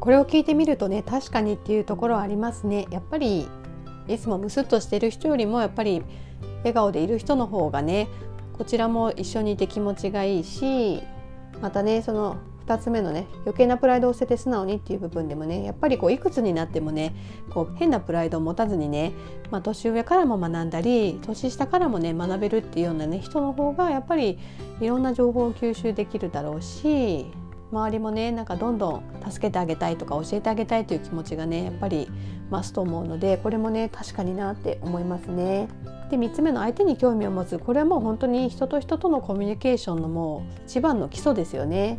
これを聞いてみるとね確かにっていうところはありますね。やっぱりいつもムスッとしてる人よりもやっぱり笑顔でいる人の方がねこちらも一緒にいて気持ちがいいしまたねその2つ目のね余計なプライドを捨てて素直にっていう部分でもねやっぱりこういくつになってもねこう変なプライドを持たずにね、まあ、年上からも学んだり年下からもね学べるっていうようなね人の方がやっぱりいろんな情報を吸収できるだろうし周りもねなんかどんどん助けてあげたいとか教えてあげたいという気持ちがねやっぱり増すと思うのでこれもね確かになって思いますね。で3つ目の相手に興味を持つこれはもう本当に人と人とのコミュニケーションのもう一番の基礎ですよね。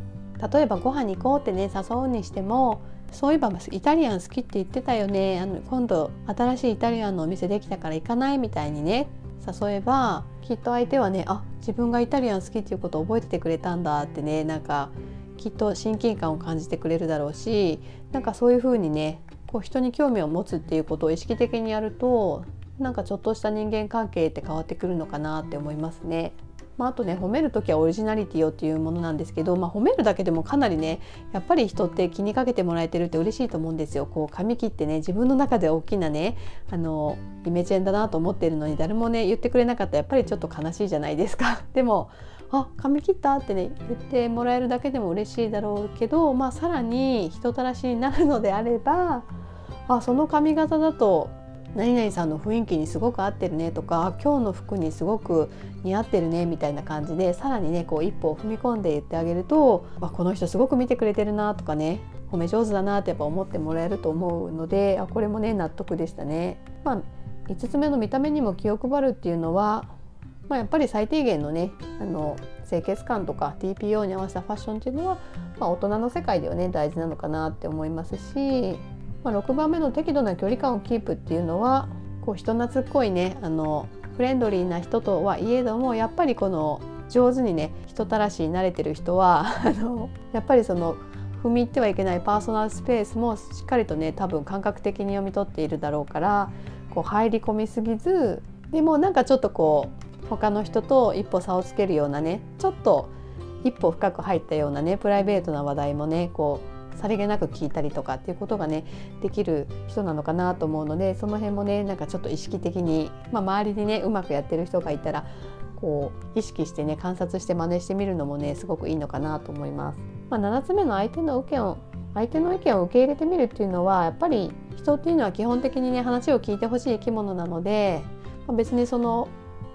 例えばご飯に行こうってね誘うにしてもそういえばイタリアン好きって言ってたよねあの今度新しいイタリアンのお店できたから行かないみたいにね誘えばきっと相手はねあ自分がイタリアン好きっていうことを覚えててくれたんだってねなんかきっと親近感を感じてくれるだろうしなんかそういう風にねこう人に興味を持つっていうことを意識的にやるとなんかちょっとした人間関係って変わってくるのかなって思いますね。まあ、あとね褒める時はオリジナリティをっていうものなんですけど、まあ、褒めるだけでもかなりねやっぱり人って気にかけてもらえてるって嬉しいと思うんですよ。こう髪切ってね自分の中で大きなねあのイメチェンだなと思ってるのに誰もね言ってくれなかったらやっぱりちょっと悲しいじゃないですか。でもあ髪切った？ってね言ってもらえるだけでも嬉しいだろうけど、まあ、さらに人たらしになるのであればあその髪型だと何々さんの雰囲気にすごく合ってるねとか今日の服にすごく似合ってるねみたいな感じでさらにねこう一歩を踏み込んで言ってあげるとあこの人すごく見てくれてるなとかね褒め上手だなってやっぱ思ってもらえると思うのであこれもね納得でしたね。まあ、5つ目の見た目にも気を配るっていうのは、まあ、やっぱり最低限のねあの清潔感とか TPO に合わせたファッションっていうのは、まあ、大人の世界ではね大事なのかなって思いますしまあ、6番目の適度な距離感をキープっていうのはこう人懐っこいねあのフレンドリーな人とはいえどもやっぱりこの上手にね人たらしに慣れてる人はあのやっぱりその踏み入ってはいけないパーソナルスペースもしっかりとね多分感覚的に読み取っているだろうからこう入り込みすぎずでもなんかちょっとこう他の人と一歩差をつけるようなねちょっと一歩深く入ったようなねプライベートな話題もねこうさりげなく聞いたりとかっていうことがねできる人なのかなと思うのでその辺もねなんかちょっと意識的に、まあ、周りにねうまくやってる人がいたらこう意識してね観察して真似してみるのもねすごくいいのかなと思います。まあ、7つ目の相手の意見を相手の意見を受け入れてみるっていうのはやっぱり人っていうのは基本的にね話を聞いてほしい生き物なので、まあ、別にその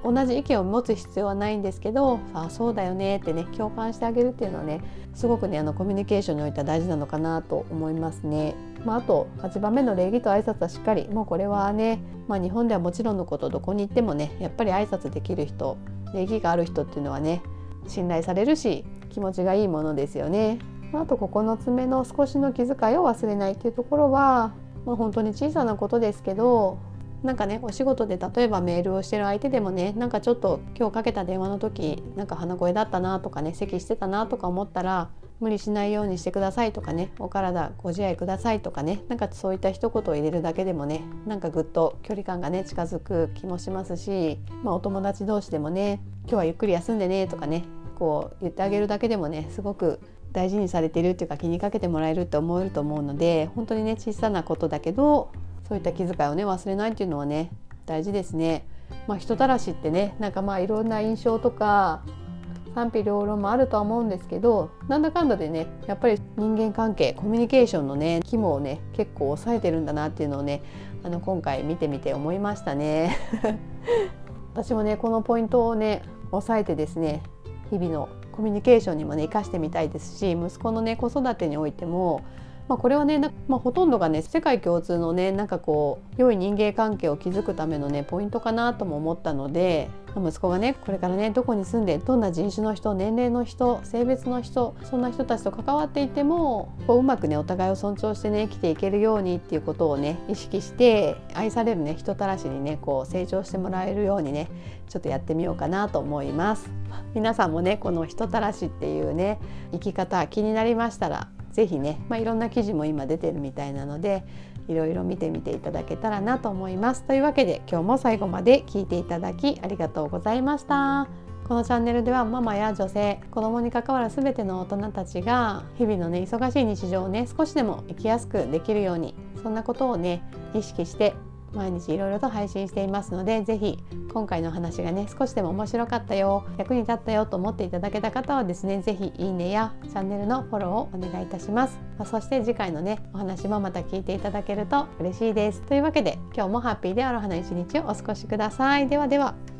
同じ意見を持つ必要はないんですけど「あそうだよね」ってね共感してあげるっていうのはねすごくねあのコミュニケーションにおいては大事なのかなと思いますね。まあ、あと8番目の礼儀と挨拶はしっかりもうこれはね、まあ、日本ではもちろんのことどこに行ってもねやっぱり挨拶できる人礼儀がある人っていうのはね信頼されるし気持ちがいいものですよね。あと9つ目の少しの気遣いを忘れないっていうところは、まあ、本当に小さなことですけどなんかねお仕事で例えばメールをしてる相手でもねなんかちょっと今日かけた電話の時なんか鼻声だったなとかね咳してたなとか思ったら無理しないようにしてくださいとかねお体ご自愛くださいとかねなんかそういった一言を入れるだけでもねなんかぐっと距離感がね近づく気もしますし、まあ、お友達同士でもね今日はゆっくり休んでねとかねこう言ってあげるだけでもねすごく大事にされてるっていうか気にかけてもらえるって思えると思うので本当にね小さなことだけどそういった気遣いをね忘れないっていうのはね大事ですね。まあ、人たらしってねなんかまあいろんな印象とか賛否両論もあるとは思うんですけどなんだかんだでねやっぱり人間関係コミュニケーションのね肝をね結構抑えてるんだなっていうのをねあの今回見てみて思いましたね。私もねこのポイントをね押さえてですね日々のコミュニケーションにもね生かしてみたいですし息子のね子育てにおいてもまあ、これはねまあ、ほとんどがね世界共通のねなんかこう良い人間関係を築くためのねポイントかなとも思ったので息子がねこれからねどこに住んでどんな人種の人年齢の人性別の人そんな人たちと関わっていてもこううまくねお互いを尊重してね生きていけるようにっていうことをね意識して愛されるね人たらしにねこう成長してもらえるようにねちょっとやってみようかなと思います。皆さんもねこの人たらしっていうね生き方気になりましたら是非ね、まあ、いろんな記事も今出てるみたいなのでいろいろ見てみていただけたらなと思います。というわけで今日も最後まで聞いていただきありがとうございました。このチャンネルではママや女性子供に関わる全ての大人たちが日々のね忙しい日常をね少しでも生きやすくできるようにそんなことをね意識して毎日いろいろと配信していますので是非今回の話がね少しでも面白かったよ役に立ったよと思っていただけた方はですね是非いいねやチャンネルのフォローをお願いいたします、ま、そして次回のねお話もまた聞いていただけると嬉しいです。というわけで今日もハッピーである花一日をお過ごしください。ではでは。